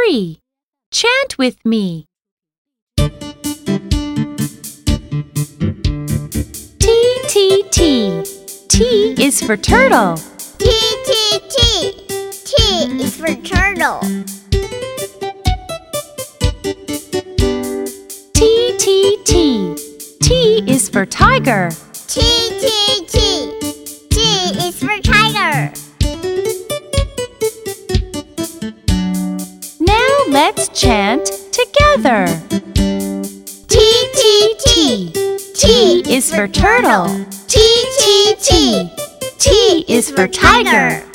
Hurry! Chant with me. T, T, T. T is for turtle. T, T, T. T is for turtle. T, T, T. T is for tiger. T, T, T. T is for let's chant together. T, T, T. T is for turtle. T, T, T. T is for tiger.